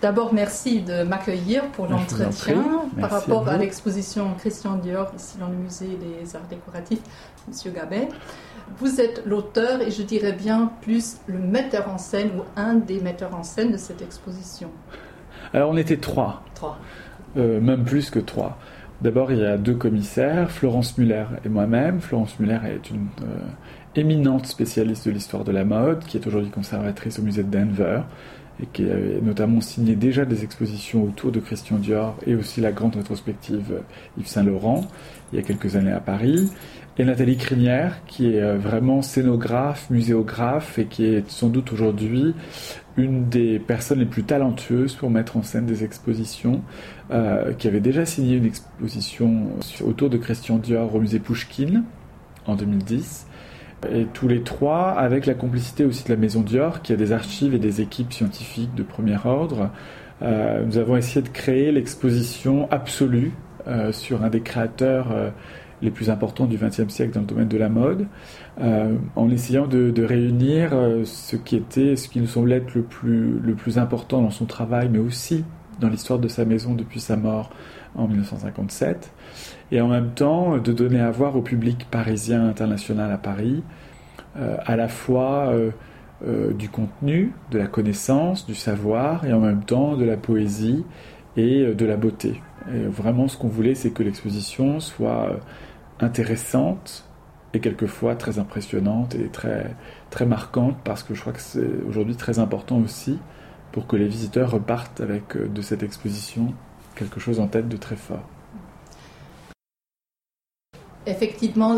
D'abord, merci de m'accueillir pour l'entretien par rapport à, l'exposition Christian Dior ici dans le musée des arts décoratifs, Monsieur Gabet. Vous êtes l'auteur et je dirais bien plus le metteur en scène ou un des metteurs en scène de cette exposition. Alors on était trois. Trois. Euh, même plus que trois. D'abord, il y a deux commissaires, Florence Muller et moi-même. Florence Muller est une euh, éminente spécialiste de l'histoire de la mode, qui est aujourd'hui conservatrice au musée de Denver, et qui a notamment signé déjà des expositions autour de Christian Dior et aussi la grande rétrospective Yves Saint Laurent, il y a quelques années à Paris. Et Nathalie Crinière, qui est euh, vraiment scénographe, muséographe, et qui est sans doute aujourd'hui une des personnes les plus talentueuses pour mettre en scène des expositions, euh, qui avait déjà signé une exposition autour de Christian Dior au musée Pouchkine en 2010. Et tous les trois, avec la complicité aussi de la Maison Dior, qui a des archives et des équipes scientifiques de premier ordre, euh, nous avons essayé de créer l'exposition absolue euh, sur un des créateurs les plus importants du XXe siècle dans le domaine de la mode, en essayant de, de réunir ce qui était, ce qui nous semblait être le plus, le plus important dans son travail, mais aussi dans l'histoire de sa maison depuis sa mort en 1957, et en même temps de donner à voir au public parisien international à Paris euh, à la fois euh, euh, du contenu, de la connaissance, du savoir, et en même temps de la poésie et de la beauté. Et vraiment, ce qu'on voulait, c'est que l'exposition soit intéressante et quelquefois très impressionnante et très, très marquante, parce que je crois que c'est aujourd'hui très important aussi pour que les visiteurs repartent avec euh, de cette exposition quelque chose en tête de très fort. Effectivement,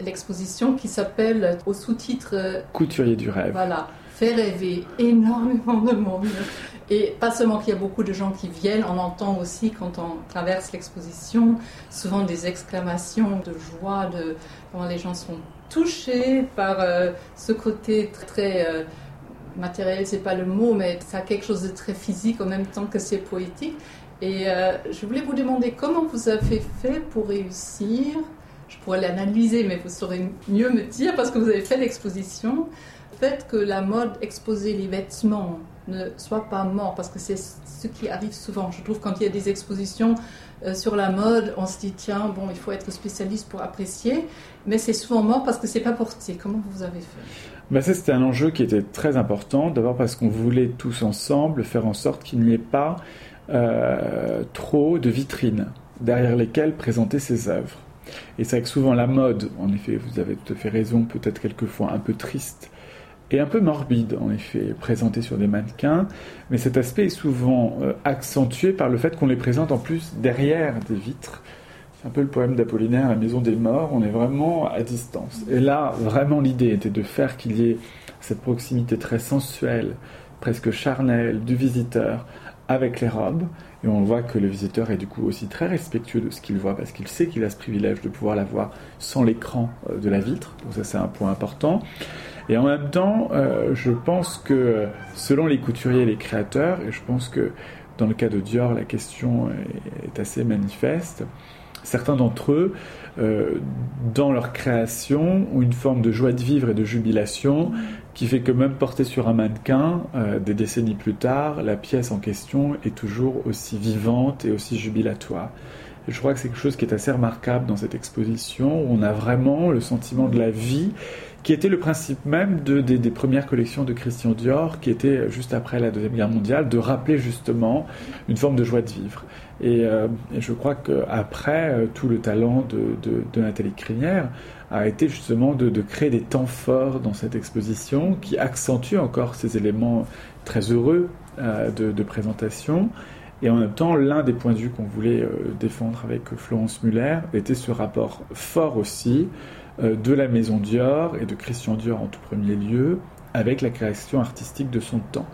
l'exposition qui s'appelle au sous-titre euh, Couturier du rêve. Voilà, fait rêver énormément de monde. Et pas seulement qu'il y a beaucoup de gens qui viennent, on entend aussi quand on traverse l'exposition souvent des exclamations de joie, de comment les gens sont touchés par euh, ce côté très, très matériel, c'est pas le mot, mais ça a quelque chose de très physique en même temps que c'est poétique. Et euh, je voulais vous demander comment vous avez fait pour réussir. Je pourrais l'analyser, mais vous saurez mieux me dire parce que vous avez fait l'exposition. Le fait que la mode, exposer les vêtements, ne soit pas mort, parce que c'est ce qui arrive souvent. Je trouve quand il y a des expositions euh, sur la mode, on se dit tiens, bon, il faut être spécialiste pour apprécier, mais c'est souvent mort parce que c'est pas porté. Comment vous avez fait? Ça, c'était un enjeu qui était très important. D'abord parce qu'on voulait tous ensemble faire en sorte qu'il n'y ait pas euh, trop de vitrines derrière lesquelles présenter ses œuvres. Et c'est vrai que souvent la mode, en effet, vous avez tout à fait raison, peut-être quelquefois un peu triste et un peu morbide, en effet, présentée sur des mannequins, mais cet aspect est souvent euh, accentué par le fait qu'on les présente en plus derrière des vitres un peu le poème d'Apollinaire, La Maison des Morts, on est vraiment à distance. Et là, vraiment, l'idée était de faire qu'il y ait cette proximité très sensuelle, presque charnelle du visiteur avec les robes. Et on voit que le visiteur est du coup aussi très respectueux de ce qu'il voit parce qu'il sait qu'il a ce privilège de pouvoir la voir sans l'écran euh, de la vitre. Donc ça c'est un point important. Et en même temps, euh, je pense que selon les couturiers et les créateurs, et je pense que dans le cas de Dior, la question est assez manifeste, certains d'entre eux, euh, dans leur création, ont une forme de joie de vivre et de jubilation qui fait que même portée sur un mannequin, euh, des décennies plus tard, la pièce en question est toujours aussi vivante et aussi jubilatoire. Je crois que c'est quelque chose qui est assez remarquable dans cette exposition, où on a vraiment le sentiment de la vie qui était le principe même de, des, premières collections de Christian Dior, qui était juste après la Deuxième Guerre mondiale, de rappeler justement une forme de joie de vivre. Et, euh, je crois qu'après, euh, tout le talent de, Nathalie Crinière a été justement de, créer des temps forts dans cette exposition qui accentuent encore ces éléments très heureux euh, de, présentation. Et en même temps, l'un des points de vue qu'on voulait défendre avec Florence Muller était ce rapport fort aussi de la maison Dior et de Christian Dior en tout premier lieu, avec la création artistique de son temps.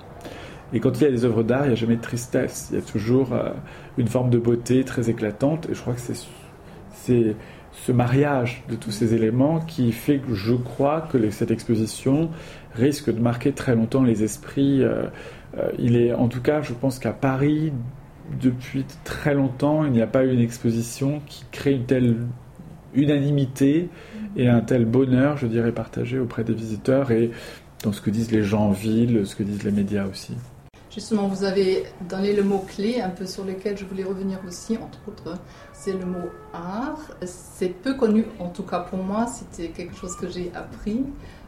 Et quand il y a des œuvres d'art, il n'y a jamais de tristesse, il y a toujours euh, une forme de beauté très éclatante, et je crois que c'est ce mariage de tous ces éléments qui fait que je crois que cette exposition risque de marquer très longtemps les esprits. Euh, il est, en tout cas, je pense qu'à Paris, depuis très longtemps, il n'y a pas eu une exposition qui crée une telle unanimité et un tel bonheur, je dirais, partagé auprès des visiteurs et dans ce que disent les gens en ville, ce que disent les médias aussi. Justement, vous avez donné le mot-clé un peu sur lequel je voulais revenir aussi, entre autres, c'est le mot art. C'est peu connu, en tout cas pour moi, c'était quelque chose que j'ai appris,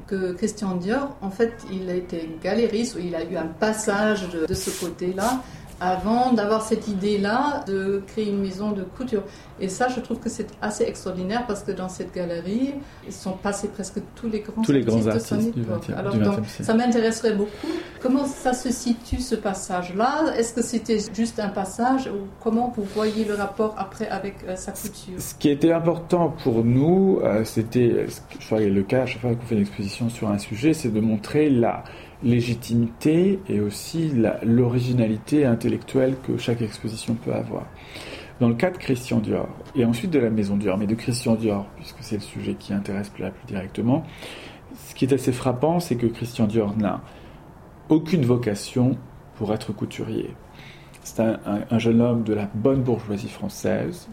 que Christian Dior, en fait, il a été galériste, ou il a eu un passage de ce côté-là, avant d'avoir cette idée-là de créer une maison de couture. Et ça, je trouve que c'est assez extraordinaire parce que dans cette galerie, ils sont passés presque tous les grands tous les artistes, grands artistes de son époque. Alors, donc, ça m'intéresserait beaucoup. Comment ça se situe ce passage-là? Est-ce que c'était juste un passage ou comment vous voyez le rapport après avec euh, sa couture? Ce qui était important pour nous, euh, c'était, je crois que le cas à chaque fois qu'on fait une exposition sur un sujet, c'est de montrer la légitimité et aussi l'originalité intellectuelle que chaque exposition peut avoir. Dans le cas de Christian Dior, et ensuite de la Maison Dior, mais de Christian Dior, puisque c'est le sujet qui intéresse la plus directement, ce qui est assez frappant, c'est que Christian Dior n'a aucune vocation pour être couturier. C'est un, jeune homme de la bonne bourgeoisie française,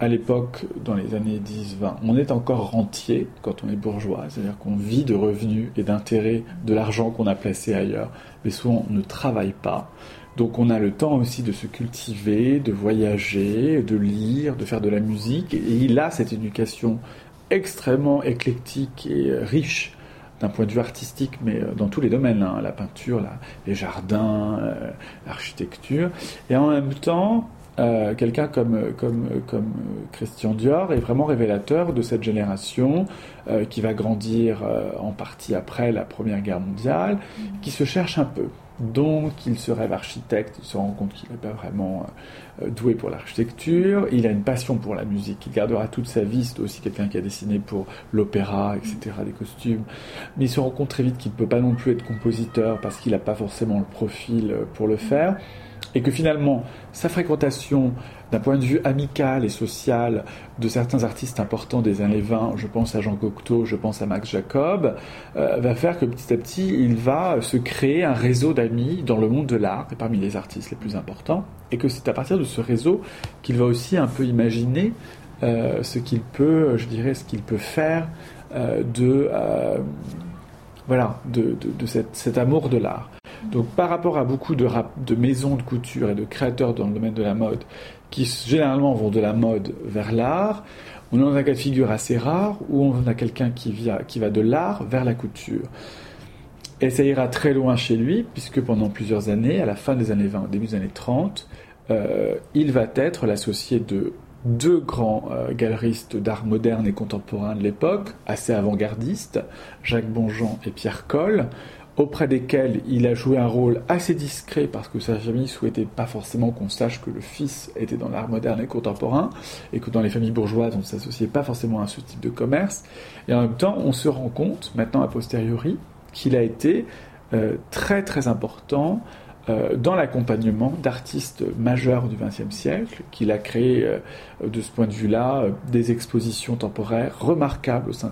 à l'époque, dans les années 10-20, on est encore rentier quand on est bourgeois, c'est-à-dire qu'on vit de revenus et d'intérêts de l'argent qu'on a placé ailleurs, mais souvent on ne travaille pas. Donc on a le temps aussi de se cultiver, de voyager, de lire, de faire de la musique, et il a cette éducation extrêmement éclectique et riche d'un point de vue artistique, mais euh, dans tous les domaines, hein, la peinture, les jardins, euh, l'architecture, et en même temps, euh, quelqu'un comme, Christian Dior est vraiment révélateur de cette génération euh, qui va grandir euh, en partie après la Première Guerre mondiale, qui se cherche un peu. Donc il se rêve architecte, il se rend compte qu'il n'est pas vraiment doué pour l'architecture, il a une passion pour la musique, il gardera toute sa vie, c'est aussi quelqu'un qui a dessiné pour l'opéra, etc., des costumes, mais il se rend compte très vite qu'il ne peut pas non plus être compositeur parce qu'il n'a pas forcément le profil pour le faire et que finalement sa fréquentation d'un point de vue amical et social de certains artistes importants des années 20, je pense à Jean Cocteau, je pense à Max Jacob, euh, va faire que petit à petit il va se créer un réseau d'amis dans le monde de l'art et parmi les artistes les plus importants, et que c'est à partir de ce réseau qu'il va aussi un peu imaginer euh, ce qu'il peut, je dirais, ce qu'il peut faire euh, de voilà de, de, cet amour de l'art. Donc par rapport à beaucoup de, maisons de couture et de créateurs dans le domaine de la mode, qui généralement vont de la mode vers l'art, on a un cas de figure assez rare où on a quelqu'un qui, va de l'art vers la couture. Et ça ira très loin chez lui, puisque pendant plusieurs années, à la fin des années 20, au début des années 30, euh, il va être l'associé de deux grands euh, galeristes d'art moderne et contemporain de l'époque, assez avant-gardistes, Jacques Bonjean et Pierre Coll, auprès desquels il a joué un rôle assez discret parce que sa famille souhaitait pas forcément qu'on sache que le fils était dans l'art moderne et contemporain et que dans les familles bourgeoises on ne s'associait pas forcément à ce type de commerce. Et en même temps, on se rend compte, maintenant a posteriori, qu'il a été euh, très très important euh, dans l'accompagnement d'artistes majeurs du XXe siècle, qu'il a créé euh, de ce point de vue-là euh, des expositions temporaires remarquables au sein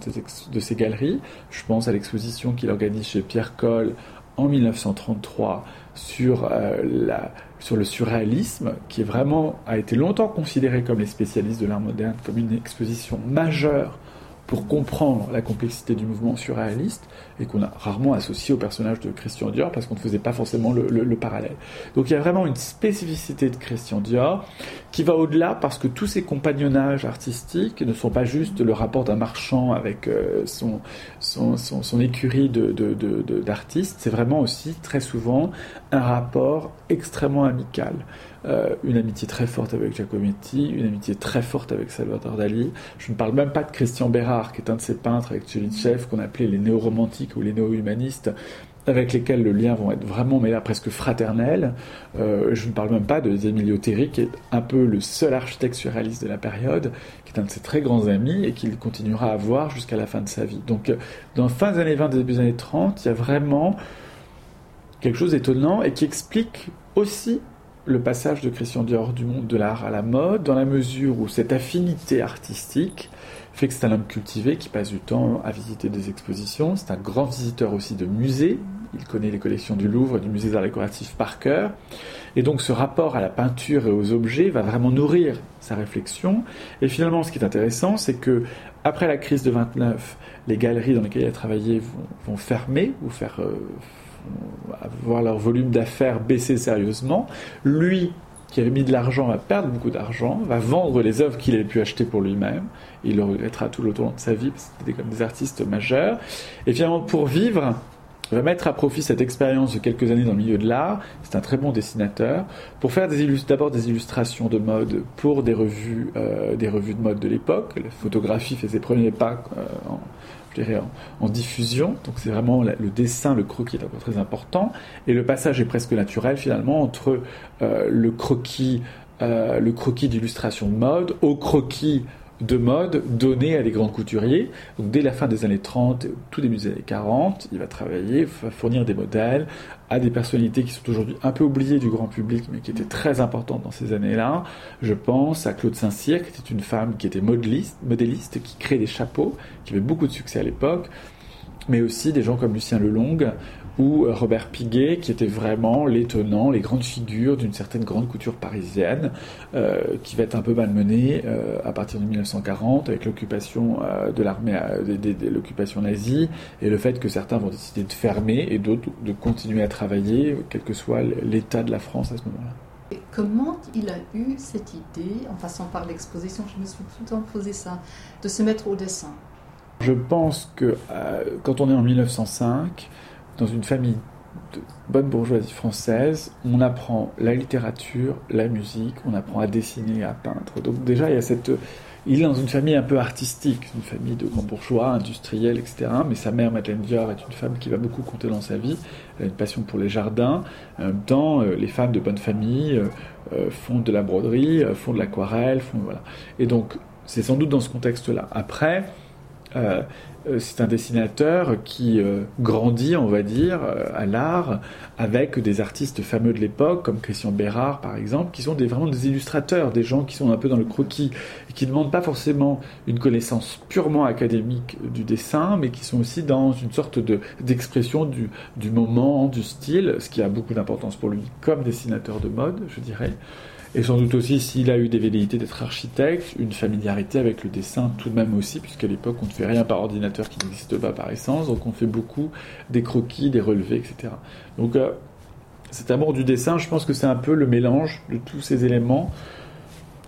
de ces galeries. Je pense à l'exposition qu'il organise chez Pierre Coll en 1933 sur, la, sur le surréalisme, qui vraiment a été longtemps considéré comme les spécialistes de l'art moderne comme une exposition majeure pour comprendre la complexité du mouvement surréaliste et qu'on a rarement associé au personnage de Christian Dior parce qu'on ne faisait pas forcément le, parallèle. Donc il y a vraiment une spécificité de Christian Dior qui va au-delà parce que tous ces compagnonnages artistiques ne sont pas juste le rapport d'un marchand avec euh, son, écurie d'artistes, c'est vraiment aussi très souvent un rapport extrêmement amical. Euh, une amitié très forte avec Giacometti, une amitié très forte avec Salvador Dali. Je ne parle même pas de Christian Bérard, qui est un de ses peintres avec Chef qu'on appelait les néo-romantiques ou les néo-humanistes, avec lesquels le lien vont être vraiment, mais là, presque fraternel. Euh, je ne parle même pas de Emilio Terri, qui est un peu le seul architecte surréaliste de la période, qui est un de ses très grands amis et qu'il continuera à voir jusqu'à la fin de sa vie. Donc, dans fin des années 20, début des années 30, il y a vraiment quelque chose d'étonnant et qui explique aussi le passage de Christian Dior du monde de l'art à la mode, dans la mesure où cette affinité artistique fait que c'est un homme cultivé qui passe du temps à visiter des expositions. C'est un grand visiteur aussi de musées. Il connaît les collections du Louvre et du musée d'art décoratif par cœur. Et donc ce rapport à la peinture et aux objets va vraiment nourrir sa réflexion. Et finalement, ce qui est intéressant, c'est que après la crise de 29, les galeries dans lesquelles il a travaillé vont, fermer ou faire, euh, voir leur volume d'affaires baisser sérieusement. Lui, qui avait mis de l'argent, va perdre beaucoup d'argent, va vendre les œuvres qu'il avait pu acheter pour lui-même. Il le regrettera tout le long de sa vie, parce que c'était comme des artistes majeurs. Et finalement, pour vivre, il va mettre à profit cette expérience de quelques années dans le milieu de l'art. C'est un très bon dessinateur pour faire d'abord des, illustrations de mode pour des revues, euh, des revues de mode de l'époque. La photographie fait ses premiers pas euh, en, je dirais, en, diffusion. Donc c'est vraiment le dessin, le croquis est encore très important. Et le passage est presque naturel finalement entre euh, le croquis, euh, le croquis d'illustration de mode au croquis de mode donné à des grands couturiers. Dès la fin des années 30, tout début des années 40, il va travailler, va fournir des modèles à des personnalités qui sont aujourd'hui un peu oubliées du grand public, mais qui étaient très importantes dans ces années-là. Je pense à Claude Saint-Cyr, qui était une femme qui était modéliste, modéliste, qui créait des chapeaux, qui avait beaucoup de succès à l'époque, mais aussi des gens comme Lucien Lelong, ou euh, Robert Piguet, qui était vraiment l'étonnant, les grandes figures d'une certaine grande couture parisienne, euh, qui va être un peu malmenée euh, à partir de 1940 avec l'occupation de l'armée, l'occupation nazie, et le fait que certains vont décider de fermer et d'autres de continuer à travailler, quel que soit l'état de la France à ce moment-là. Comment il a eu cette idée, en passant par l'exposition, je me suis tout le temps posé ça, de se mettre au dessin? Je pense que quand on est en 1905, dans une famille de bonne bourgeoisie française, on apprend la littérature, la musique, on apprend à dessiner, à peindre. Donc déjà, il est dans une famille un peu artistique, une famille de grands bourgeois, industriels, etc. Mais sa mère, Madeleine Dior, est une femme qui va beaucoup compter dans sa vie. Elle a une passion pour les jardins. En même temps, euh, les femmes de bonne famille euh, euh, font de la broderie, font de l'aquarelle, font voilà. Et donc, c'est sans doute dans ce contexte-là. Après, euh, c'est un dessinateur qui euh, grandit, on va dire, euh, à l'art avec des artistes fameux de l'époque, comme Christian Bérard par exemple, qui sont des, vraiment des illustrateurs, des gens qui sont un peu dans le croquis et qui ne demandent pas forcément une connaissance purement académique du dessin, mais qui sont aussi dans une sorte de, d'expression du moment, du style, ce qui a beaucoup d'importance pour lui comme dessinateur de mode, je dirais. Et sans doute aussi, s'il a eu des velléités d'être architecte, une familiarité avec le dessin tout de même aussi, puisqu'à l'époque, on ne fait rien par ordinateur qui n'existe pas par essence, donc on fait beaucoup des croquis, des relevés, etc. Donc euh, cet amour du dessin, je pense que c'est un peu le mélange de tous ces éléments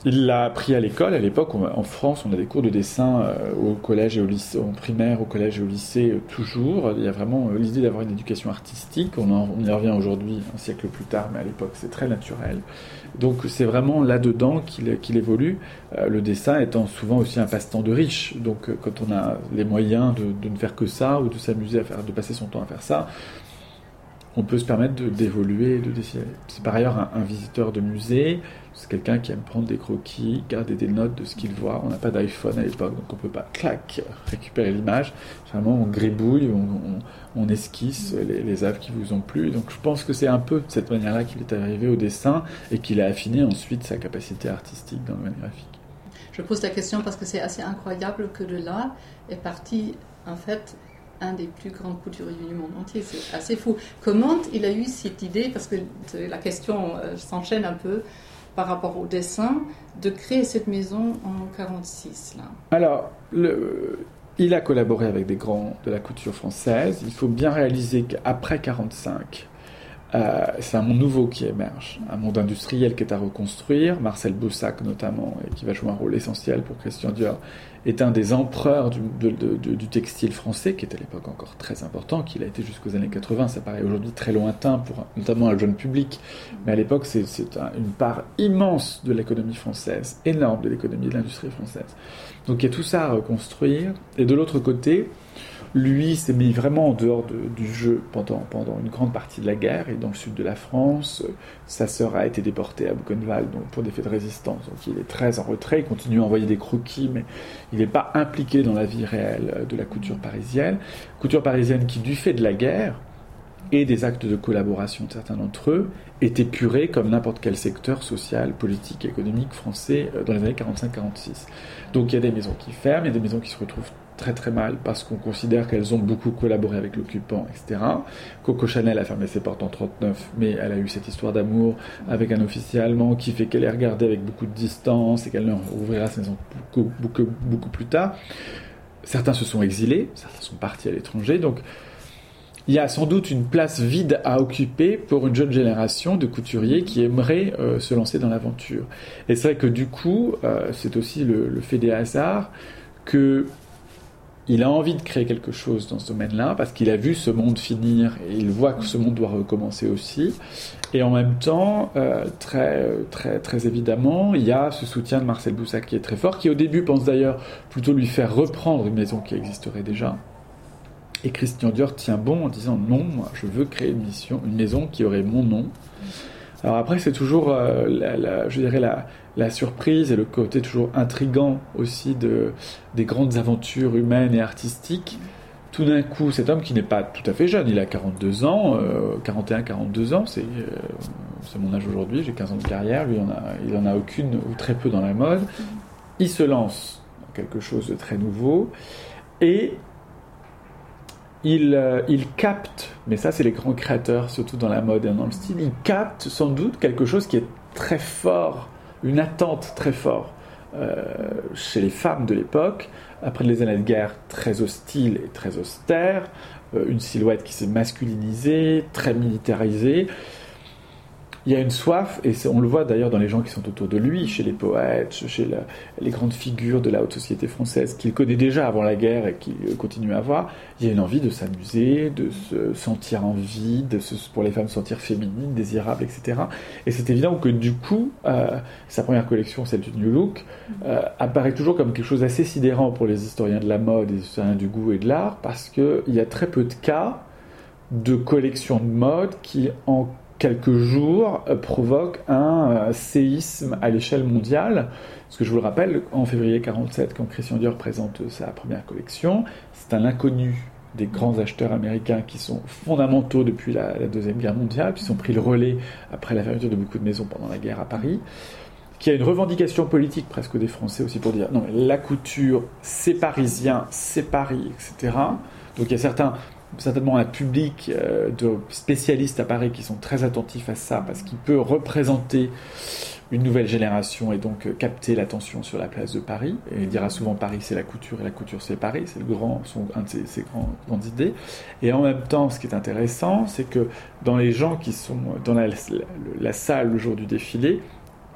il l'a appris à l'école. À l'époque, en France, on a des cours de dessin euh, au collège et au lycée, en primaire, au collège et au lycée, euh, toujours. Il y a vraiment euh, l'idée d'avoir une éducation artistique. On, y revient aujourd'hui, un siècle plus tard, mais à l'époque, c'est très naturel. Donc, c'est vraiment là-dedans qu'il évolue. le dessin étant souvent aussi un passe-temps de riche. Donc, quand on a les moyens de, ne faire que ça ou de s'amuser à faire, de passer son temps à faire ça, on peut se permettre d'évoluer, de, dessiner. C'est par ailleurs un, visiteur de musée, c'est quelqu'un qui aime prendre des croquis, garder des notes de ce qu'il voit. On n'a pas d'iPhone à l'époque, donc on peut pas, clac, récupérer l'image. Généralement, on gribouille, on, esquisse les, les, œuvres qui vous ont plu. Donc je pense que c'est un peu de cette manière-là qu'il est arrivé au dessin et qu'il a affiné ensuite sa capacité artistique dans le domaine graphique. Je pose la question parce que c'est assez incroyable que de là est parti en fait un des plus grands couturiers du monde entier. C'est assez fou. Comment il a eu cette idée, parce que la question euh, s'enchaîne un peu par rapport au dessin, de créer cette maison en 1946 là. Alors, il a collaboré avec des grands de la couture française. Il faut bien réaliser qu'après 1945, euh, c'est un monde nouveau qui émerge, un monde industriel qui est à reconstruire. Marcel Boussac notamment, et qui va jouer un rôle essentiel pour Christian Dior, est un des empereurs du, textile français, qui est à l'époque encore très important, qu'il a été jusqu'aux années 80. Ça paraît aujourd'hui très lointain, pour notamment le jeune public, mais à l'époque c'est une part immense de l'économie française, énorme de l'économie de l'industrie française. Donc il y a tout ça à reconstruire. Et de l'autre côté, lui s'est mis vraiment en dehors du jeu pendant, pendant une grande partie de la guerre et dans le sud de la France. Sa sœur a été déportée à Buchenwald donc pour des faits de résistance. Donc il est très en retrait, il continue à envoyer des croquis, mais il n'est pas impliqué dans la vie réelle de la couture parisienne. Couture parisienne qui, du fait de la guerre, et des actes de collaboration de certains d'entre eux est purée comme n'importe quel secteur social, politique, économique français euh, dans les années 45-46. Donc il y a des maisons qui ferment, il y a des maisons qui se retrouvent très très mal parce qu'on considère qu'elles ont beaucoup collaboré avec l'occupant, etc. Coco Chanel a fermé ses portes en 39, mais elle a eu cette histoire d'amour avec un officier allemand qui fait qu'elle est regardée avec beaucoup de distance et qu'elle ne rouvrira ses maisons beaucoup, beaucoup, beaucoup plus tard. Certains se sont exilés, certains sont partis à l'étranger, donc il y a sans doute une place vide à occuper pour une jeune génération de couturiers qui aimeraient euh, se lancer dans l'aventure. Et c'est vrai que du coup, euh, c'est aussi le, fait des hasards que il a envie de créer quelque chose dans ce domaine-là parce qu'il a vu ce monde finir et il voit que ce monde doit recommencer aussi. Et en même temps, euh, très, très, très évidemment, il y a ce soutien de Marcel Boussac qui est très fort, qui au début pense d'ailleurs plutôt lui faire reprendre une maison qui existerait déjà. Et Christian Dior tient bon en disant non, moi, je veux créer une, maison qui aurait mon nom. Alors après, c'est toujours, euh, je dirais, la, la, surprise et le côté toujours intrigant aussi de, des grandes aventures humaines et artistiques. Tout d'un coup, cet homme qui n'est pas tout à fait jeune, il a 42 ans, 41, euh, 42 ans, c'est c'est mon âge aujourd'hui, j'ai 15 ans de carrière, lui, il en a aucune ou très peu dans la mode. Il se lance dans quelque chose de très nouveau et euh, il, capte, mais ça c'est les grands créateurs, surtout dans la mode et dans le style, il capte sans doute quelque chose qui est très fort, une attente très forte euh, chez les femmes de l'époque, après les années de guerre très hostiles et très austères, euh, une silhouette qui s'est masculinisée, très militarisée il y a une soif, et on le voit d'ailleurs dans les gens qui sont autour de lui, chez les poètes, chez les grandes figures de la haute société française qu'il connaît déjà avant la guerre et qu'il continue à voir, il y a une envie de s'amuser, de se sentir en vie, de pour les femmes sentir féminines, désirables, etc. Et c'est évident que du coup, euh, sa première collection, celle du New Look, euh, apparaît toujours comme quelque chose d'assez sidérant pour les historiens de la mode les historiens du goût et de l'art, parce qu'il y a très peu de cas de collections de mode qui en quelques jours euh, provoque un euh, séisme à l'échelle mondiale. Parce que je vous le rappelle, en février 47, quand Christian Dior présente sa première collection, c'est un inconnu des grands acheteurs américains qui sont fondamentaux depuis la, Deuxième Guerre mondiale, qui ont pris le relais après la fermeture de beaucoup de maisons pendant la guerre à Paris, qui a une revendication politique presque des Français aussi pour dire non, la couture, c'est parisien, c'est Paris, etc. Donc il y a certains certainement un public euh, de spécialistes à Paris qui sont très attentifs à ça parce qu'il peut représenter une nouvelle génération et donc euh, capter l'attention sur la place de Paris. Et il dira souvent Paris c'est la couture et la couture c'est Paris, c'est grand, son, un de ses, grands, grandes idées. Et en même temps, ce qui est intéressant, c'est que dans les gens qui sont dans la, la salle le jour du défilé,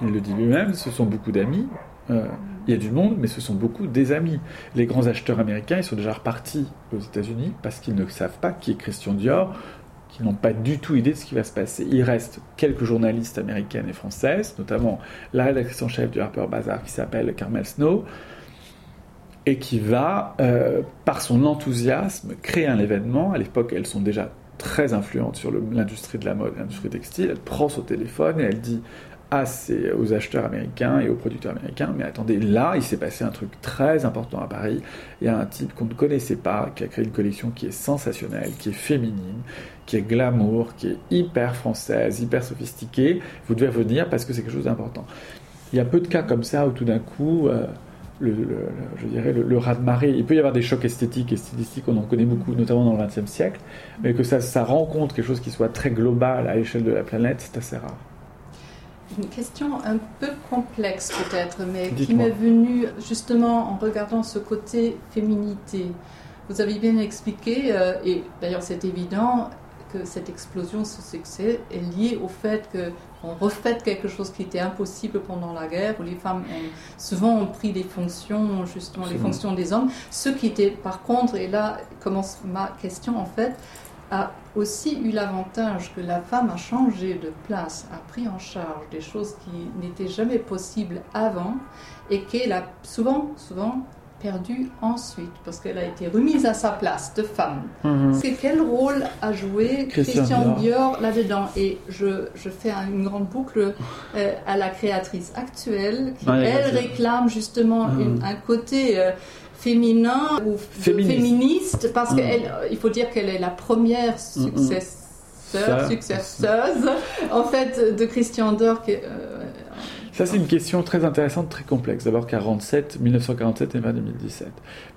il le dit lui-même, ce sont beaucoup d'amis, euh, il y a du monde, mais ce sont beaucoup des amis. Les grands acheteurs américains, ils sont déjà repartis aux États-Unis parce qu'ils ne savent pas qui est Christian Dior, qui n'ont pas du tout idée de ce qui va se passer. Il reste quelques journalistes américaines et françaises, notamment la rédactrice en chef du Harper Bazaar qui s'appelle Carmel Snow, et qui va, euh, par son enthousiasme, créer un événement. À l'époque, elles sont déjà très influentes sur l'industrie de la mode, l'industrie textile. Elle prend son téléphone et elle dit aux acheteurs américains et aux producteurs américains. Mais attendez, là, il s'est passé un truc très important à Paris. Il y a un type qu'on ne connaissait pas, qui a créé une collection qui est sensationnelle, qui est féminine, qui est glamour, qui est hyper française, hyper sophistiquée. Vous devez venir parce que c'est quelque chose d'important. Il y a peu de cas comme ça où tout d'un coup, euh, le, je dirais, le, raz-de-marée, il peut y avoir des chocs esthétiques et stylistiques, on en connaît beaucoup, notamment dans le XXe siècle, mais que ça rencontre quelque chose qui soit très global à l'échelle de la planète, c'est assez rare une question un peu complexe peut-être, mais qui m'est venue justement en regardant ce côté féminité. Vous avez bien expliqué, euh, et d'ailleurs c'est évident, que cette explosion, ce succès est lié au fait qu'on refait quelque chose qui était impossible pendant la guerre, où les femmes ont souvent ont pris des fonctions, justement les fonctions des hommes. Ce qui était par contre, et là commence ma question en fait, a aussi eu l'avantage que la femme a changé de place, a pris en charge des choses qui n'étaient jamais possibles avant et qu'elle a souvent, souvent perdu ensuite parce qu'elle a été remise à sa place de femme. Mhm. C'est quel rôle a joué Christian, Dior, là-dedans? Et je, je, fais une grande boucle euh, à la créatrice actuelle qui, elle, réclame justement mhm. un côté... Euh, féminin ou féministe, parce qu'il mm. faut dire qu'elle est la première mm, mm. successeur, successeuse en fait de Christian Dior. Euh, ça, c'est une question très intéressante, très complexe. D'abord, 47, 1947 et 2017.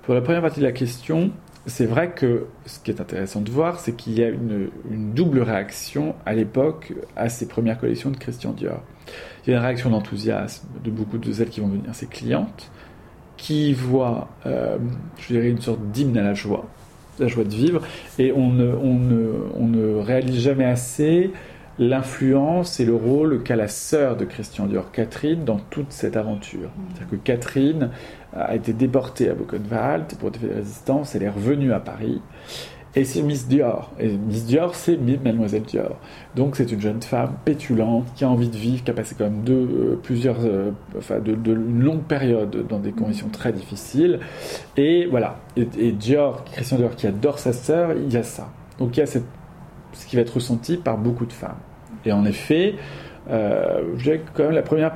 Pour la première partie de la question, c'est vrai que ce qui est intéressant de voir, c'est qu'il y a une, une, double réaction à l'époque à ces premières collections de Christian Dior. Il y a une réaction d'enthousiasme de beaucoup de celles qui vont devenir ses clientes, qui voit, euh, je dirais, une sorte d'hymne à la joie. la joie de vivre. Et on ne, on ne, on ne réalise jamais assez l'influence et le rôle qu'a la sœur de Christian Dior, Catherine, dans toute cette aventure. C'est-à-dire que Catherine a été déportée à Buchenwald pour des résistance, elle est revenue à Paris, et c'est Miss Dior. Et Miss Dior, c'est Mademoiselle Dior. Donc c'est une jeune femme pétulante qui a envie de vivre, qui a passé quand même deux, euh, plusieurs, euh, enfin de, une longue période dans des conditions très difficiles. Et voilà. Et, Dior, Christian Dior, qui adore sa sœur, il y a ça. Donc il y a ce qui va être ressenti par beaucoup de femmes. Et en effet, euh, je quand même la première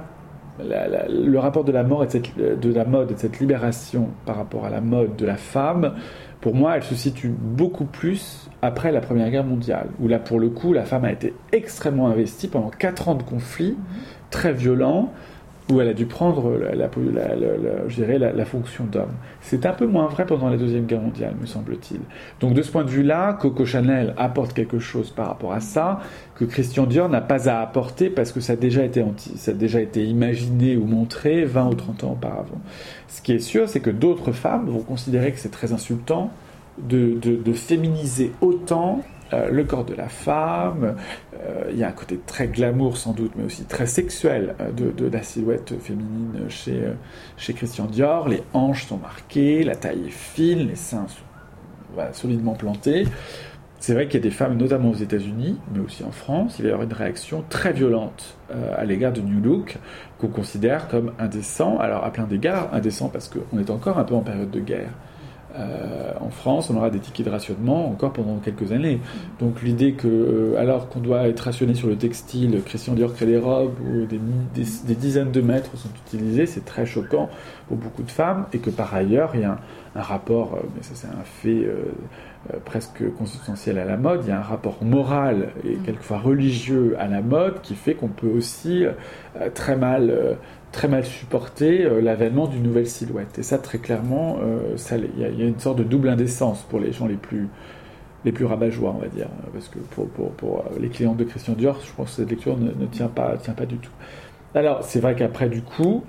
le rapport de la, mort et de la mode et de cette libération par rapport à la mode de la femme, pour moi, elle se situe beaucoup plus après la Première Guerre mondiale, où là, pour le coup, la femme a été extrêmement investie pendant quatre ans de conflits mhm. très violents, où elle a dû prendre la, la, la fonction d'homme. C'est un peu moins vrai pendant la Deuxième Guerre mondiale, me semble-t-il. Donc de ce point de vue-là, Coco Chanel apporte quelque chose par rapport à ça, que Christian Dior n'a pas à apporter parce que ça a, déjà été ça a déjà été imaginé ou montré 20 ou 30 ans auparavant. Ce qui est sûr, c'est que d'autres femmes vont considérer que c'est très insultant de, de féminiser autant euh, le corps de la femme. Euh, il y a un côté très glamour sans doute, mais aussi très sexuel euh, de, la silhouette féminine chez, chez Christian Dior. Les hanches sont marquées, la taille est fine, les seins sont solidement plantés. C'est vrai qu'il y a des femmes, notamment aux États-Unis, mais aussi en France, il va y avoir une réaction très violente à l'égard de New Look, qu'on considère comme indécent. Alors, à plein d'égards, indécent parce qu'on est encore un peu en période de guerre. Euh, en France, on aura des tickets de rationnement encore pendant quelques années. Donc l'idée que, euh, alors qu'on doit être rationné sur le textile, Christian Dior crée des robes où des, dizaines de mètres sont utilisés, c'est très choquant pour beaucoup de femmes, et que par ailleurs, il y a un, rapport, euh, mais ça c'est un fait presque consubstantiel à la mode, il y a un rapport moral et quelquefois religieux à la mode qui fait qu'on peut aussi très mal très mal supporter euh, l'avènement d'une nouvelle silhouette. Et ça, très clairement, euh, il y, a une sorte de double indécence pour les gens les plus, les plus rabat on va dire. Parce que pour, pour, euh, les clients de Christian Dior, je pense que cette lecture ne, tient, pas, tient pas du tout. Alors, c'est vrai qu'après, du coup,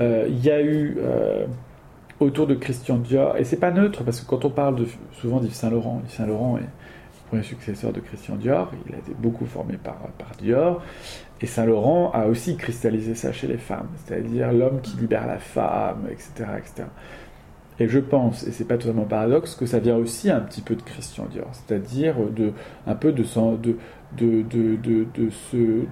il y a eu autour de Christian Dior, et c'est pas neutre, parce que quand on parle de, souvent d'Yves Saint-Laurent, Yves Saint-Laurent est le premier successeur de Christian Dior, il a été beaucoup formé par, par Dior, et Saint-Laurent a aussi cristallisé ça chez les femmes, c'est-à-dire l'homme qui libère la femme, etc. etc. Et je pense, et c'est pas totalement paradoxe, que ça vient aussi un petit peu de Christian Dior, c'est-à-dire de, un peu de,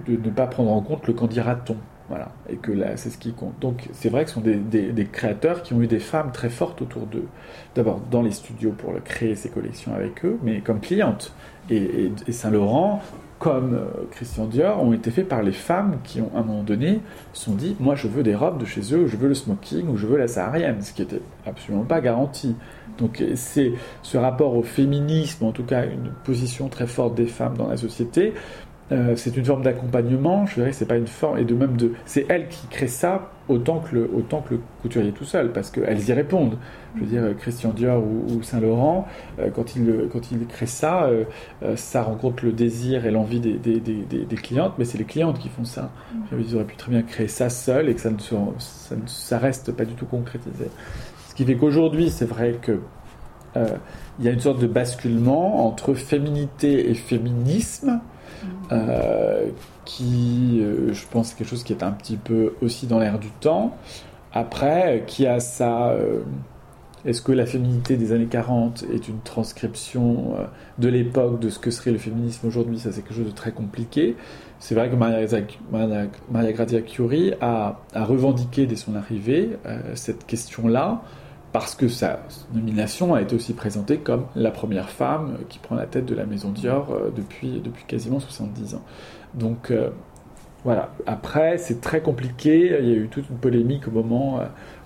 ne pas prendre en compte le qu'en dira-t-on. Voilà, et que là, c'est ce qui compte. Donc, c'est vrai que ce sont des, créateurs qui ont eu des femmes très fortes autour d'eux. D'abord, dans les studios pour créer ces collections avec eux, mais comme clientes. et Saint-Laurent comme euh, Christian Dior, ont été faits par les femmes qui ont, à un moment donné, se sont dit Moi, je veux des robes de chez eux, je veux le smoking, ou je veux la saharienne, ce qui n'était absolument pas garanti. Donc, c'est ce rapport au féminisme, en tout cas, une position très forte des femmes dans la société. Euh, c'est une forme d'accompagnement, je dirais c'est pas une forme, et de même de. C'est elles qui créent ça autant que le, autant que le couturier tout seul, parce qu'elles y répondent. Je veux dire, Christian Dior ou, Saint-Laurent, euh, quand ils quand il créent ça, euh, euh, ça rencontre le désir et l'envie des, des, des, des, clientes, mais c'est les clientes qui font ça. Mm. Ils auraient pu très bien créer ça seul et que ça ne, ça, ne, ça reste pas du tout concrétisé. Ce qui fait qu'aujourd'hui, c'est vrai que il y a une sorte de basculement entre féminité et féminisme. Mm qui, euh, je pense, quelque chose qui est un petit peu aussi dans l'air du temps. Après, qui a. Euh, est-ce que la féminité des années 40 est une transcription euh, de l'époque de ce que serait le féminisme aujourd'hui? Ça, c'est quelque chose de très compliqué. C'est vrai que Maria, Grazia Curie a, revendiqué dès son arrivée cette question-là, parce que sa nomination a été aussi présentée comme la première femme qui prend la tête de la maison Dior depuis, depuis quasiment 70 ans. Donc euh, voilà. Après, c'est très compliqué. Il y a eu toute une polémique au moment euh,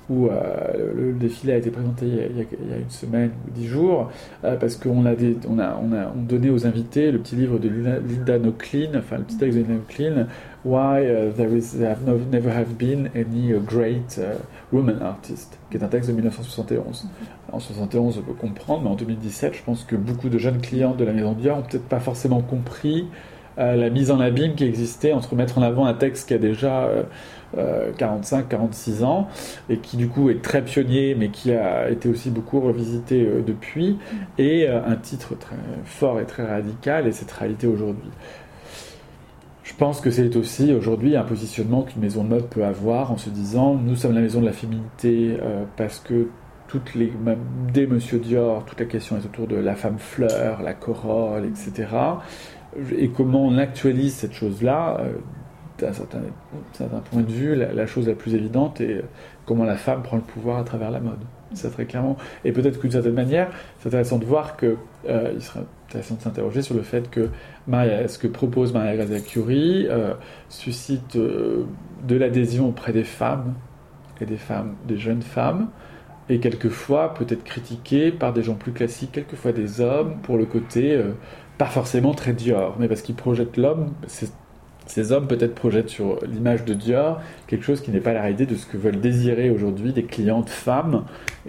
où euh, le défilé a été présenté il y a, une semaine ou dix jours, parce qu'on a, donné aux invités le petit livre de Linda Nochlin, enfin le petit texte de Linda Nochlin, Why there, is, have never have been any great woman artist, qui est un texte de 1971. En 71, on peut comprendre, mais en 2017, je pense que beaucoup de jeunes clients de la maison Dior ont peut-être pas forcément compris la mise en abîme qui existait entre mettre en avant un texte qui a déjà 45, 46 ans, et qui du coup est très pionnier, mais qui a été aussi beaucoup revisité depuis, et un titre très fort et très radical, et cette réalité aujourd'hui. Je pense que c'est aussi aujourd'hui un positionnement qu'une maison de mode peut avoir en se disant nous sommes la maison de la féminité euh, parce que dès Monsieur Dior, toute la question est autour de la femme fleur, la corolle, etc. Et comment on actualise cette chose-là euh, d'un certain, point de vue, la, chose la plus évidente est comment la femme prend le pouvoir à travers la mode. Ça très clairement. Et peut-être qu'une certaine manière, c'est intéressant de voir que euh, serait intéressant de s'interroger sur le fait que Maria, ce que propose Maria Grazia Curie euh, suscite euh, de l'adhésion auprès des femmes et des femmes, des jeunes femmes, et quelquefois peut être critiqué par des gens plus classiques, quelquefois des hommes, pour le côté pas forcément très Dior, mais parce qu'ils projettent l'homme, ces hommes peut-être projettent sur l'image de Dior quelque chose qui n'est pas la réalité de ce que veulent désirer aujourd'hui des clientes femmes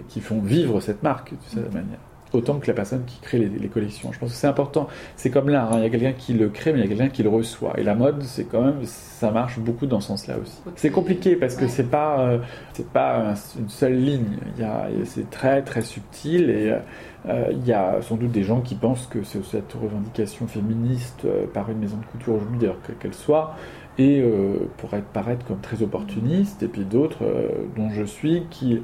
qui font vivre cette marque de cette manière autant que la personne qui crée les, collections. Je pense que c'est important. C'est comme l'art, hein. il y a quelqu'un qui le crée, mais il y a quelqu'un qui le reçoit. Et la mode, c'est quand même, ça marche beaucoup dans ce sens-là aussi. C'est compliqué parce que c'est pas, euh, c'est pas une seule ligne. Il c'est très très subtil et euh, il y a sans doute des gens qui pensent que cette revendication féministe euh, par une maison de couture aujourd'hui, d'ailleurs qu'elle soit, et pourrait paraître comme très opportuniste, et puis d'autres dont je suis qui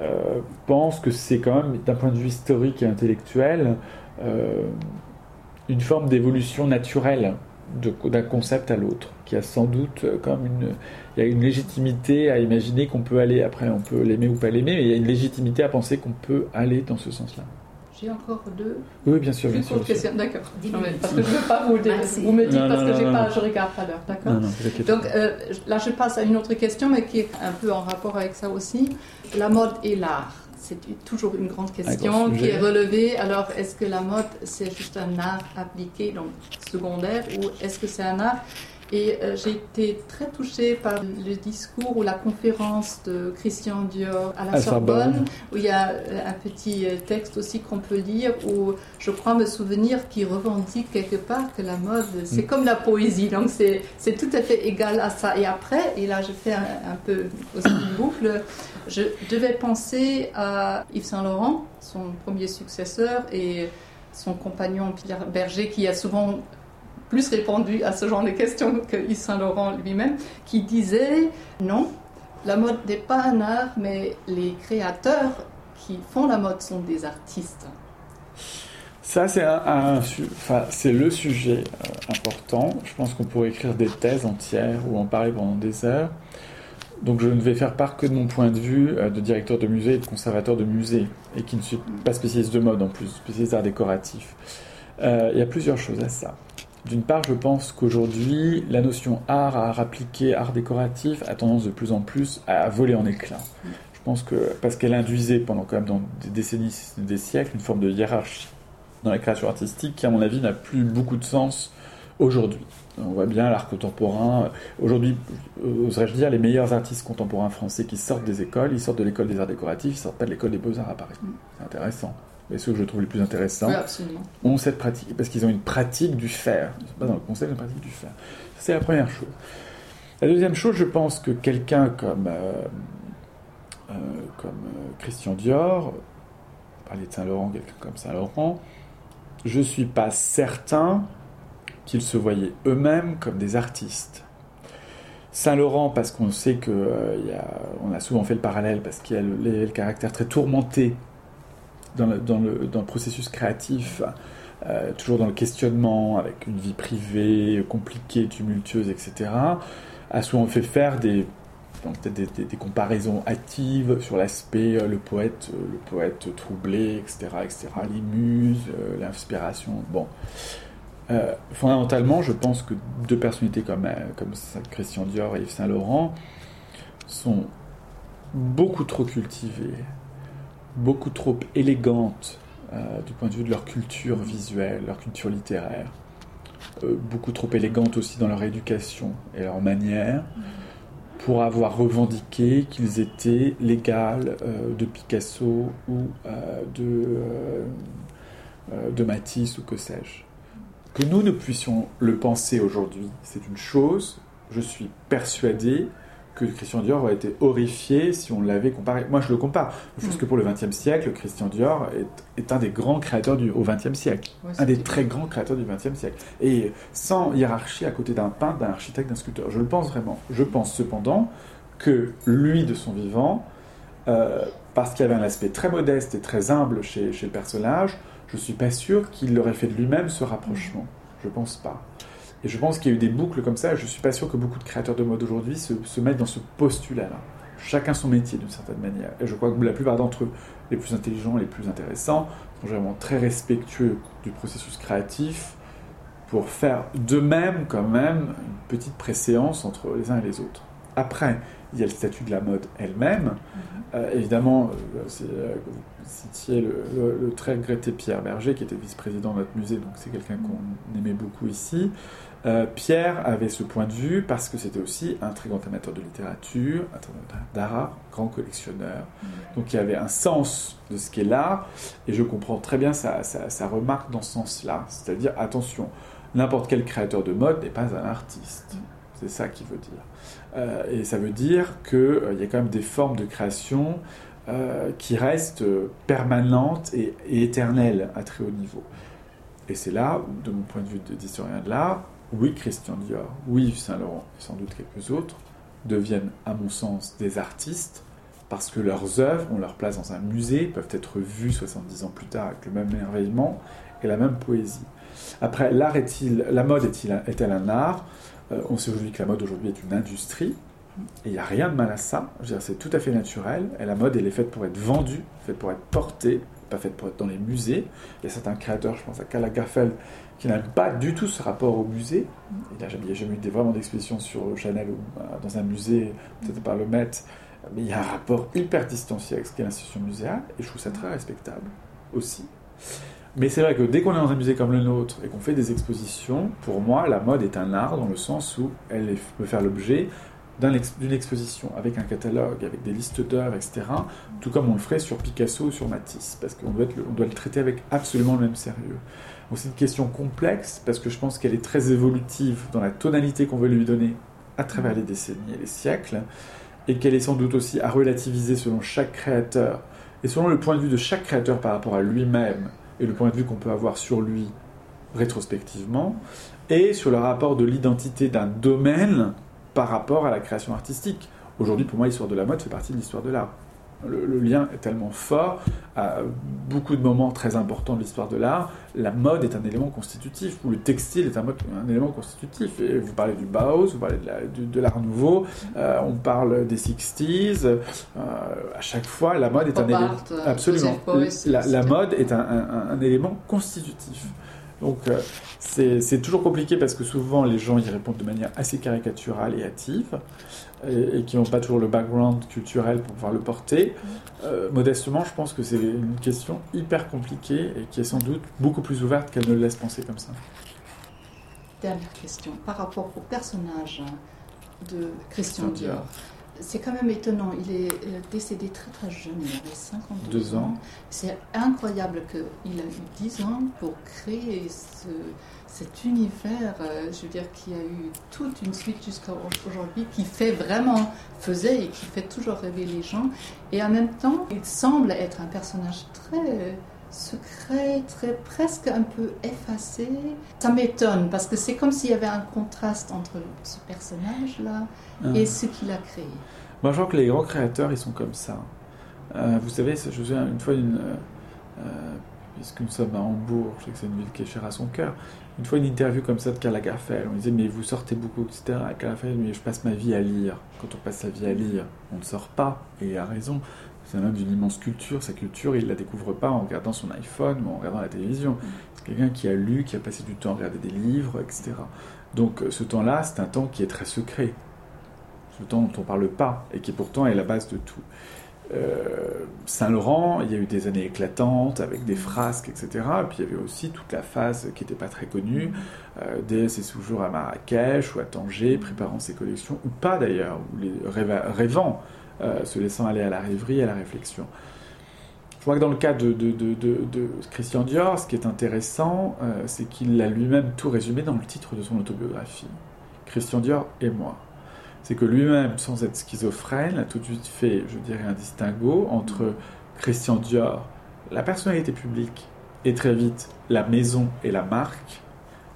euh, pense que c'est quand même, d'un point de vue historique et intellectuel, euh, une forme d'évolution naturelle d'un concept à l'autre, qui a sans doute comme une, il y a une légitimité à imaginer qu'on peut aller, après on peut l'aimer ou pas l'aimer, mais il y a une légitimité à penser qu'on peut aller dans ce sens-là. J'ai encore deux. Oui, bien sûr, bien sûr. D'accord. Parce que je ne veux pas vous, vous me dites parce que j'ai pas, je regarde pas l'heure. D'accord. Donc euh, là, je passe à une autre question, mais qui est un peu en rapport avec ça aussi. La mode et l'art. C'est toujours une grande question qui est relevée. Alors, est-ce que la mode, c'est juste un art appliqué, donc secondaire, ou est-ce que c'est un art et euh, j'ai été très touchée par le discours ou la conférence de Christian Dior à la Sorbonne, où il y a euh, un petit euh, texte aussi qu'on peut lire, où je crois me souvenir qu'il revendique quelque part que la mode, c'est mm. comme la poésie, donc c'est tout à fait égal à ça. Et après, et là je fais un, un peu aussi une boucle, je devais penser à Yves Saint Laurent, son premier successeur, et son compagnon Pierre Berger, qui a souvent plus répondu à ce genre de questions que Yves Saint-Laurent lui-même, qui disait non, la mode n'est pas un art, mais les créateurs qui font la mode sont des artistes. Ça, c'est le sujet euh, important. Je pense qu'on pourrait écrire des thèses entières ou en parler pendant des heures. Donc, je ne vais faire part que de mon point de vue euh, de directeur de musée et de conservateur de musée, et qui ne suis pas spécialiste de mode en plus, spécialiste d'art décoratif. Euh, il y a plusieurs choses à ça. D'une part, je pense qu'aujourd'hui, la notion art, art appliqué, art décoratif a tendance de plus en plus à voler en éclats. Je pense que parce qu'elle induisait pendant quand même dans des décennies, des siècles, une forme de hiérarchie dans la création artistique qui, à mon avis, n'a plus beaucoup de sens aujourd'hui. On voit bien l'art contemporain. Aujourd'hui, oserais-je dire, les meilleurs artistes contemporains français qui sortent des écoles, ils sortent de l'école des arts décoratifs, ils sortent pas de l'école des beaux-arts à Paris. C'est intéressant et ceux que je trouve les plus intéressants, ont cette pratique, parce qu'ils ont une pratique du faire. Pas dans le concept, une pratique du faire. C'est la première chose. La deuxième chose, je pense que quelqu'un comme, euh, euh, comme euh, Christian Dior, parler de Saint-Laurent, quelqu'un comme Saint-Laurent, je ne suis pas certain qu'ils se voyaient eux-mêmes comme des artistes. Saint-Laurent, parce qu'on sait que on a souvent fait le parallèle, parce qu'il y a le caractère très tourmenté dans le, processus créatif, euh, toujours dans le questionnement, avec une vie privée compliquée, tumultueuse, etc., a souvent fait faire des, des, comparaisons hâtives sur l'aspect, euh, le poète, euh, le poète troublé, etc., etc., les muses, l'inspiration. Bon. fondamentalement, je pense que deux personnalités comme, comme Christian Dior et Yves Saint Laurent sont beaucoup trop cultivées, beaucoup trop élégantes euh, du point de vue de leur culture visuelle, leur culture littéraire, euh, beaucoup trop élégantes aussi dans leur éducation et leur manière, pour avoir revendiqué qu'ils étaient l'égal euh, de Picasso ou de, de Matisse ou que sais-je. Que nous ne puissions le penser aujourd'hui, c'est une chose. Je suis persuadé que Christian Dior aurait été horrifié si on l'avait comparé. Moi, je le compare. Je pense mm. que pour le XXe siècle, Christian Dior est, un des grands créateurs du, au XXe siècle. un des très grands créateurs du XXe siècle. Et sans hiérarchie à côté d'un peintre, d'un architecte, d'un sculpteur. Je le pense vraiment. Je pense cependant que lui, de son vivant, euh, parce qu'il avait un aspect très modeste et très humble chez, chez le personnage, je ne suis pas sûr qu'il aurait fait de lui-même ce rapprochement. Je ne pense pas. Et je pense qu'il y a eu des boucles comme ça. Je ne suis pas sûr que beaucoup de créateurs de mode aujourd'hui se, se, mettent dans ce postulat-là. Chacun son métier d'une certaine manière. Et je crois que la plupart d'entre eux, les plus intelligents, les plus intéressants, sont vraiment très respectueux du processus créatif pour faire d'eux-mêmes quand même une petite préséance entre les uns et les autres. Après, il y a le statut de la mode elle-même. Mm-hmm. Euh, évidemment, euh, euh, vous citiez le, très regretté Pierre Berger, qui était vice-président de notre musée, donc c'est quelqu'un qu'on aimait beaucoup ici. Pierre avait ce point de vue parce que c'était aussi un très grand amateur de littérature, d'art, grand collectionneur. Mm. Donc il y avait un sens de ce qu'est l'art, et je comprends très bien sa, sa remarque dans ce sens-là. C'est-à-dire, attention, n'importe quel créateur de mode n'est pas un artiste. Mm. C'est ça qu'il veut dire. Euh, et ça veut dire qu'il euh, y a quand même des formes de création euh, qui restent permanentes et, éternelles à très haut niveau. Et c'est là, de mon point de vue d'historien de l'art, oui, Christian Dior, oui, Yves Saint-Laurent et sans doute quelques autres deviennent, à mon sens, des artistes parce que leurs œuvres ont leur place dans un musée, peuvent être vues 70 ans plus tard avec le même émerveillement et la même poésie. Après, l'art est-il, la mode est-elle un art? Euh, on sait aujourd'hui que la mode aujourd'hui est une industrie. Et il n'y a rien de mal à ça. C'est tout à fait naturel. Et la mode, elle est faite pour être vendue, faite pour être portée, pas faite pour être dans les musées. Il y a certains créateurs, je pense à Karl Lagerfeld, qui n'aiment pas du tout ce rapport au musée. Il n'y a, jamais eu vraiment d'exposition sur Chanel ou, euh, dans un musée, peut-être par le Met, mais il y a un rapport hyper distancié avec ce qu'est l'institution muséale, et je trouve ça très respectable aussi. Mais c'est vrai que dès qu'on est dans un musée comme le nôtre et qu'on fait des expositions, pour moi, la mode est un art dans le sens où elle peut faire l'objet d'une exposition avec un catalogue, avec des listes d'œuvres, etc. Tout comme on le ferait sur Picasso ou sur Matisse, parce qu'on doit, doit, le traiter avec absolument le même sérieux. C'est une question complexe, parce que je pense qu'elle est très évolutive dans la tonalité qu'on veut lui donner à travers les décennies et les siècles, et qu'elle est sans doute aussi à relativiser selon chaque créateur, et selon le point de vue de chaque créateur par rapport à lui-même, et le point de vue qu'on peut avoir sur lui rétrospectivement, et sur le rapport de l'identité d'un domaine par rapport à la création artistique. Aujourd'hui, pour moi, l'histoire de la mode fait partie de l'histoire de l'art. Le, lien est tellement fort, à beaucoup de moments très importants de l'histoire de l'art, la mode est un élément constitutif, ou le textile est un, élément constitutif. Et vous parlez du Bauhaus, vous parlez de l'art nouveau, euh, on parle des 60s, euh, à chaque fois, la mode est un élément... Absolument. la, mode est un, élément constitutif. Donc euh, c'est toujours compliqué parce que souvent les gens y répondent de manière assez caricaturale et hâtive et, qui n'ont pas toujours le background culturel pour pouvoir le porter. Euh, modestement, je pense que c'est une question hyper compliquée et qui est sans doute beaucoup plus ouverte qu'elle ne le laisse penser comme ça. Dernière question, par rapport au personnage de Christian Dior. C'est quand même étonnant, il est euh, décédé très très jeune, il avait 52 ans. C'est incroyable qu'il a eu 10 ans pour créer ce, cet univers, euh, je veux dire, qui a eu toute une suite jusqu'à aujourd'hui, qui fait vraiment, faisait et qui fait toujours rêver les gens. Et en même temps, il semble être un personnage très secret, très presque un peu effacé. Ça m'étonne parce que c'est comme s'il y avait un contraste entre ce personnage-là ah. et ce qu'il a créé. Moi, je crois que les grands créateurs, ils sont comme ça. Euh, vous savez, je me une fois une, euh, puisque nous sommes à Hambourg, je sais que c'est une ville qui est chère à son cœur, une fois une interview comme ça de Karl Lagerfeld, on disait mais vous sortez beaucoup, etc. Et Karl Lagerfeld, mais je passe ma vie à lire. Quand on passe sa vie à lire, on ne sort pas, et il a raison. C'est un homme d'une immense culture, sa culture, il ne la découvre pas en regardant son iPhone ou en regardant la télévision. C'est quelqu'un qui a lu, qui a passé du temps à regarder des livres, etc. Donc ce temps-là, c'est un temps qui est très secret. Ce temps dont on ne parle pas, et qui pourtant est la base de tout. Euh, Saint-Laurent, il y a eu des années éclatantes avec des frasques, etc. Et puis il y avait aussi toute la phase qui n'était pas très connue, euh, dès ses séjours à Marrakech ou à Tanger, préparant ses collections, ou pas d'ailleurs, ou les rêvant, euh, se laissant aller à la rêverie, à la réflexion. Je crois que dans le cas de, Christian Dior, ce qui est intéressant, euh, c'est qu'il a lui-même tout résumé dans le titre de son autobiographie. Christian Dior et moi. C'est que lui-même, sans être schizophrène, a tout de suite fait, je dirais, un distinguo entre Christian Dior, la personnalité publique, et très vite la maison et la marque,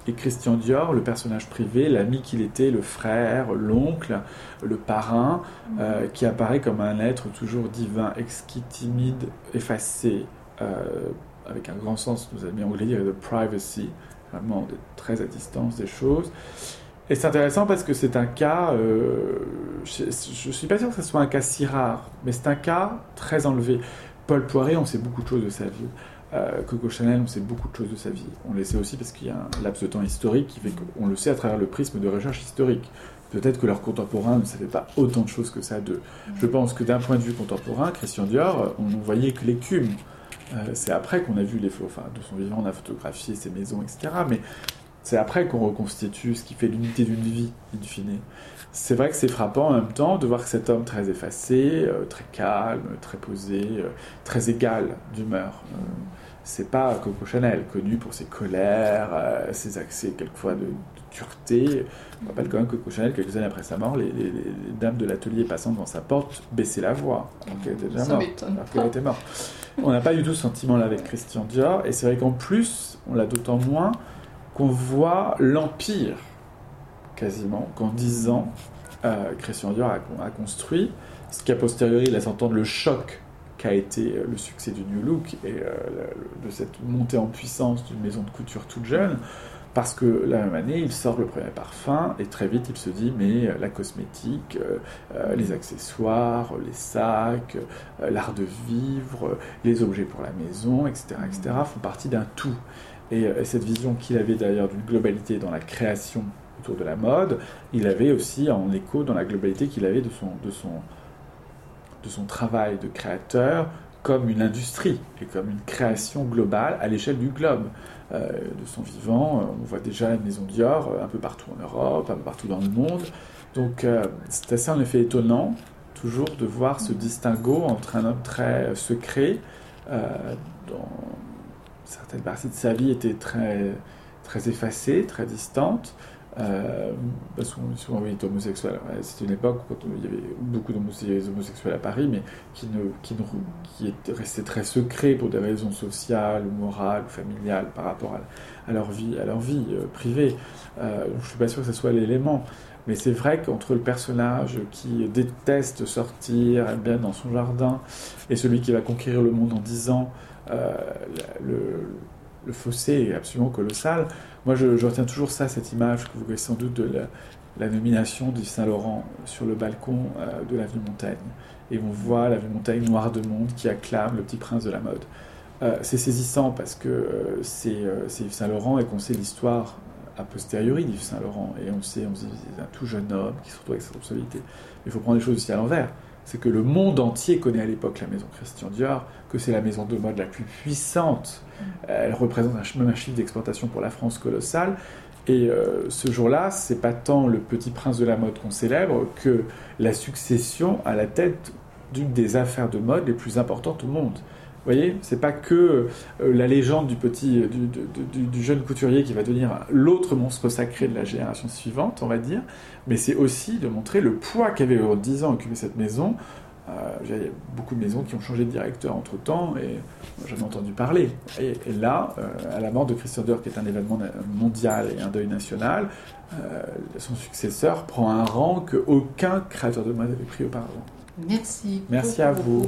et Christian Dior, le personnage privé, l'ami qu'il était, le frère, l'oncle, le parrain, euh, qui apparaît comme un être toujours divin, exquis, timide, effacé, euh, avec un grand sens, nos amis anglais dire de privacy, vraiment très à distance des choses. Et c'est intéressant parce que c'est un cas, euh, je ne suis pas sûr que ce soit un cas si rare, mais c'est un cas très enlevé. Paul Poiret, on sait beaucoup de choses de sa vie. Euh, Coco Chanel, on sait beaucoup de choses de sa vie. On le sait aussi parce qu'il y a un laps de temps historique qui fait qu'on le sait à travers le prisme de recherche historique. Peut-être que leurs contemporains ne savaient pas autant de choses que ça d'eux. Je pense que d'un point de vue contemporain, Christian Dior, on ne voyait que l'écume. Euh, c'est après qu'on a vu les enfin, de son vivant, on a photographié ses maisons, etc. Mais c'est après qu'on reconstitue ce qui fait l'unité d'une vie, in fine. C'est vrai que c'est frappant en même temps de voir que cet homme très effacé, euh, très calme, très posé, très égal d'humeur c'est pas Coco Chanel, connu pour ses colères, euh, ses accès quelquefois de, dureté. On rappelle quand même que Coco Chanel, quelques années après sa mort, les, dames de l'atelier passant devant sa porte baissaient la voix, alors qu'elle était déjà morte. Alors était morte. On n'a pas du tout ce sentiment-là avec Christian Dior, et c'est vrai qu'en plus, on l'a d'autant moins qu'on voit l'empire, quasiment, qu'en dix ans, euh, Christian Dior a, a construit, ce qui a posteriori laisse entendre le choc a été euh, le succès du New Look et euh, de cette montée en puissance d'une maison de couture toute jeune. Parce que la même année, il sort le premier parfum et très vite il se dit mais euh, la cosmétique, les accessoires, les sacs, l'art de vivre, les objets pour la maison, etc., etc. font partie d'un tout. Et, cette vision qu'il avait d'ailleurs d'une globalité dans la création autour de la mode, il avait aussi en écho dans la globalité qu'il avait de son, de son, de son travail de créateur comme une industrie et comme une création globale à l'échelle du globe. Euh, de son vivant, euh, on voit déjà la maison Dior euh, un peu partout en Europe, un peu partout dans le monde. Donc c'est assez en effet étonnant toujours de voir ce distinguo entre un homme très secret, dont certaines parties de sa vie étaient très, très effacées, très distantes, euh, parce qu'on souvent oui, homosexuel. C'était une époque où il y avait beaucoup d'homosexuels à Paris, mais qui, ne, qui, restaient très secrets pour des raisons sociales, morales, familiales par rapport à, leur vie, à leur vie euh, privée. Euh, je ne suis pas sûr que ce soit l'élément. Mais c'est vrai qu'entre le personnage qui déteste sortir, aime bien dans son jardin, et celui qui va conquérir le monde en 10 ans, le, le fossé est absolument colossal. Moi, je, retiens toujours ça, cette image que vous voyez sans doute de la, nomination du Saint-Laurent sur le balcon euh, de l'avenue Montaigne. Et on voit l'avenue Montaigne noire de monde qui acclame le petit prince de la mode. Euh, c'est saisissant parce que euh, c'est Yves Saint-Laurent et qu'on sait l'histoire a posteriori d'Yves Saint-Laurent. Et on sait, on c'est un tout jeune homme qui se retrouve avec sa responsabilité. Il faut prendre les choses aussi à l'envers c'est que le monde entier connaît à l'époque la maison Christian Dior, que c'est la maison de mode la plus puissante. Elle représente un, même un chiffre d'exportation pour la France colossal. Et euh, ce jour-là, c'est pas tant le petit prince de la mode qu'on célèbre que la succession à la tête d'une des affaires de mode les plus importantes au monde. Vous voyez, c'est pas que euh, la légende du petit, du, jeune couturier qui va devenir l'autre monstre sacré de la génération suivante, on va dire, mais c'est aussi de montrer le poids qu'avait en 10 ans occupé cette maison. Euh, il y a beaucoup de maisons qui ont changé de directeur entre temps et j'en ai entendu parler. Et, là, euh, à la mort de Christian Dior, qui est un événement mondial et un deuil national, son successeur prend un rang qu'aucun créateur de mode avait pris auparavant. Merci. Merci à vous.